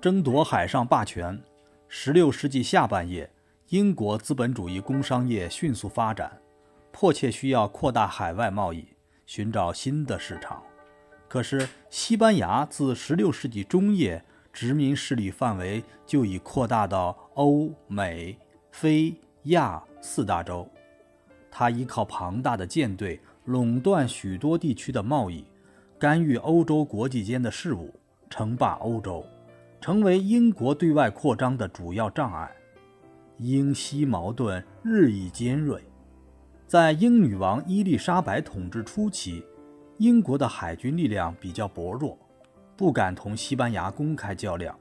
争夺海上霸权。16世纪下半叶，英国资本主义工商业迅速发展，迫切需要扩大海外贸易，寻找新的市场。可是，西班牙自16世纪中叶殖民势力范围就已扩大到欧美非亚四大洲。他依靠庞大的舰队垄断许多地区的贸易，干预欧洲国际间的事务，称霸欧洲，成为英国对外扩张的主要障碍。英西矛盾日益尖锐。在英女王伊丽莎白统治初期。英国的海军力量比较薄弱，不敢同西班牙公开较量，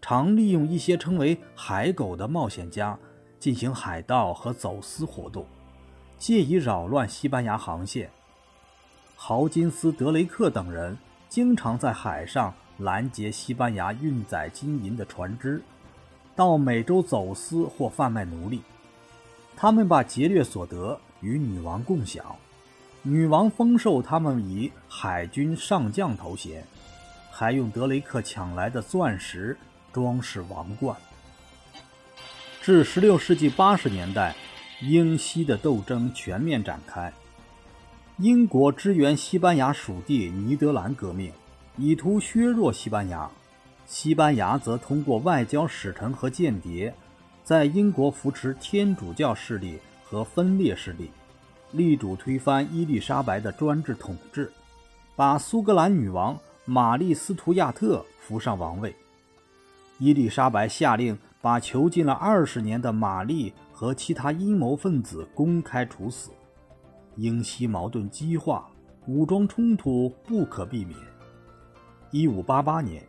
常利用一些称为“海狗”的冒险家进行海盗和走私活动，借以扰乱西班牙航线。豪金斯·德雷克等人经常在海上拦截西班牙运载金银的船只，到美洲走私或贩卖奴隶。他们把劫掠所得与女王共享。女王封授他们以海军上将头衔，还用德雷克抢来的钻石装饰王冠。至16世纪80年代，英西的斗争全面展开。英国支援西班牙属地尼德兰革命，以图削弱西班牙；西班牙则通过外交使臣和间谍，在英国扶持天主教势力和分裂势力。力主推翻伊丽莎白的专制统治，把苏格兰女王玛丽·斯图亚特扶上王位。伊丽莎白下令把囚禁了二十年的玛丽和其他阴谋分子公开处死。英西矛盾激化，武装冲突不可避免。1588年，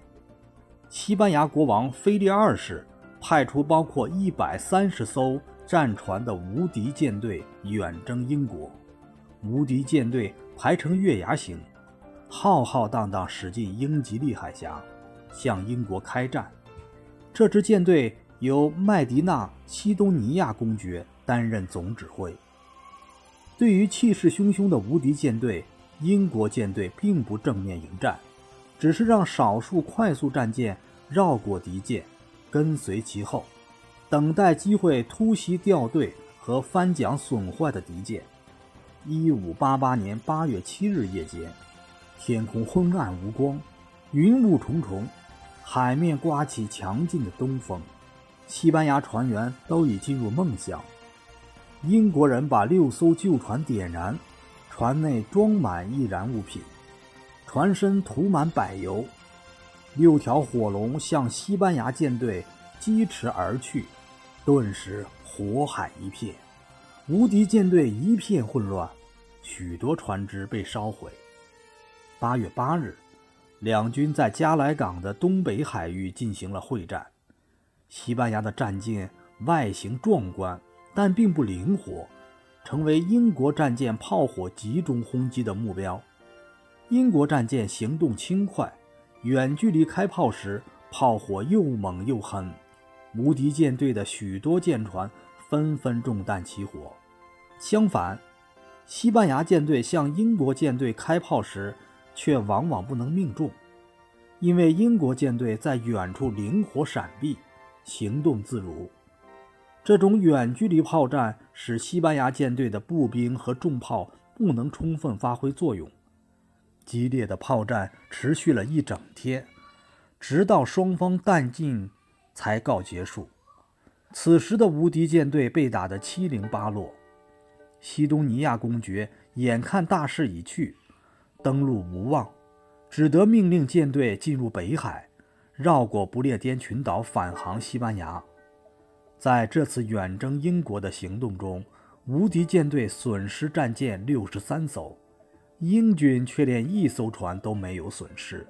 西班牙国王腓力二世派出包括130艘。战船的无敌舰队远征英国，无敌舰队排成月牙形，浩浩荡荡驶进英吉利海峡，向英国开战。这支舰队由麦迪纳·西东尼亚公爵担任总指挥。对于气势汹汹的无敌舰队，英国舰队并不正面迎战，只是让少数快速战舰绕过敌舰，跟随其后。等待机会突袭掉队和翻桨损坏的敌舰。一五八八年八月七日夜间，天空昏暗无光，云雾重重，海面刮起强劲的东风。西班牙船员都已进入梦乡。英国人把六艘旧船点燃，船内装满易燃物品，船身涂满柏油。六条火龙向西班牙舰队疾驰而去。顿时火海一片，无敌舰队一片混乱，许多船只被烧毁。八月八日，两军在加莱港的东北海域进行了会战。西班牙的战舰外形壮观，但并不灵活，成为英国战舰炮火集中轰击的目标。英国战舰行动轻快，远距离开炮时，炮火又猛又狠。无敌舰队的许多舰船纷纷中弹起火。相反，西班牙舰队向英国舰队开炮时，却往往不能命中，因为英国舰队在远处灵活闪避，行动自如。这种远距离炮战使西班牙舰队的步兵和重炮不能充分发挥作用。激烈的炮战持续了一整天，直到双方弹尽。才告结束。此时的无敌舰队被打得七零八落。西东尼亚公爵眼看大势已去，登陆无望，只得命令舰队进入北海，绕过不列颠群岛返航西班牙。在这次远征英国的行动中，无敌舰队损失战舰六十三艘，英军却连一艘船都没有损失。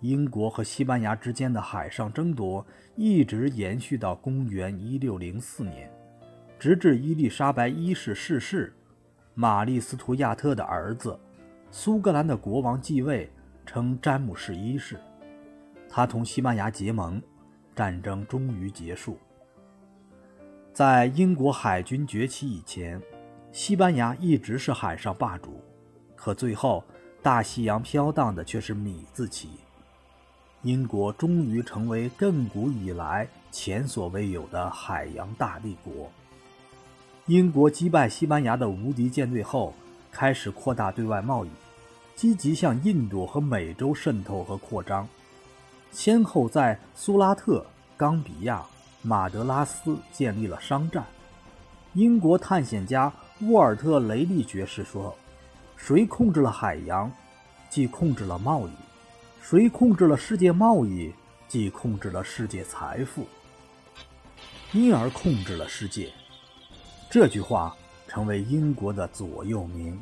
英国和西班牙之间的海上争夺一直延续到公元1604年，直至伊丽莎白一世逝世，玛丽·斯图亚特的儿子，苏格兰的国王继位，称詹姆士一世。他同西班牙结盟，战争终于结束。在英国海军崛起以前，西班牙一直是海上霸主，可最后大西洋飘荡的却是米字旗。英国终于成为亘古以来前所未有的海洋大帝国。英国击败西班牙的无敌舰队后，开始扩大对外贸易，积极向印度和美洲渗透和扩张，先后在苏拉特、冈比亚、马德拉斯建立了商站。英国探险家沃尔特·雷利爵士说：“谁控制了海洋，即控制了贸易。”谁控制了世界贸易，即控制了世界财富，因而控制了世界。这句话成为英国的左右铭。